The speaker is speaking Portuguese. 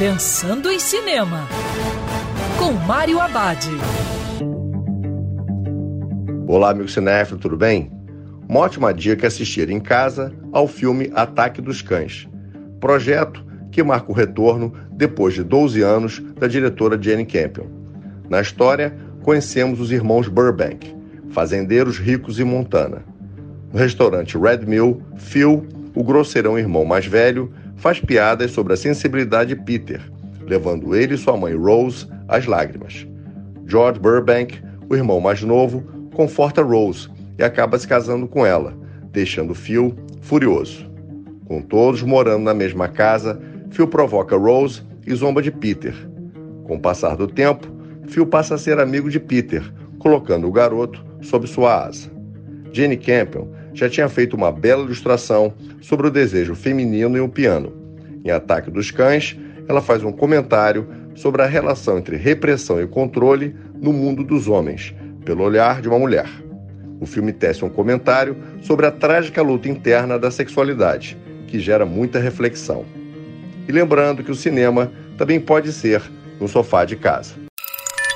Pensando em Cinema, com Mário Abad. Olá, amigo cinéfilo, tudo bem? Uma ótima dica é assistir em casa ao filme Ataque dos Cães, projeto que marca o retorno, depois de 12 anos, da diretora Jane Campion. Na história, conhecemos os irmãos Burbank, fazendeiros ricos em Montana. No restaurante Red Mill, Phil, o grosseirão irmão mais velho, faz piadas sobre a sensibilidade de Peter, levando ele e sua mãe Rose às lágrimas. George Burbank, o irmão mais novo, conforta Rose e acaba se casando com ela, deixando Phil furioso. Com todos morando na mesma casa, Phil provoca Rose e zomba de Peter. Com o passar do tempo, Phil passa a ser amigo de Peter, colocando o garoto sob sua asa. Jane Campion já tinha feito uma bela ilustração sobre o desejo feminino e o piano. Em Ataque dos Cães, ela faz um comentário sobre a relação entre repressão e controle no mundo dos homens, pelo olhar de uma mulher. O filme tece um comentário sobre a trágica luta interna da sexualidade, que gera muita reflexão. E lembrando que o cinema também pode ser no sofá de casa.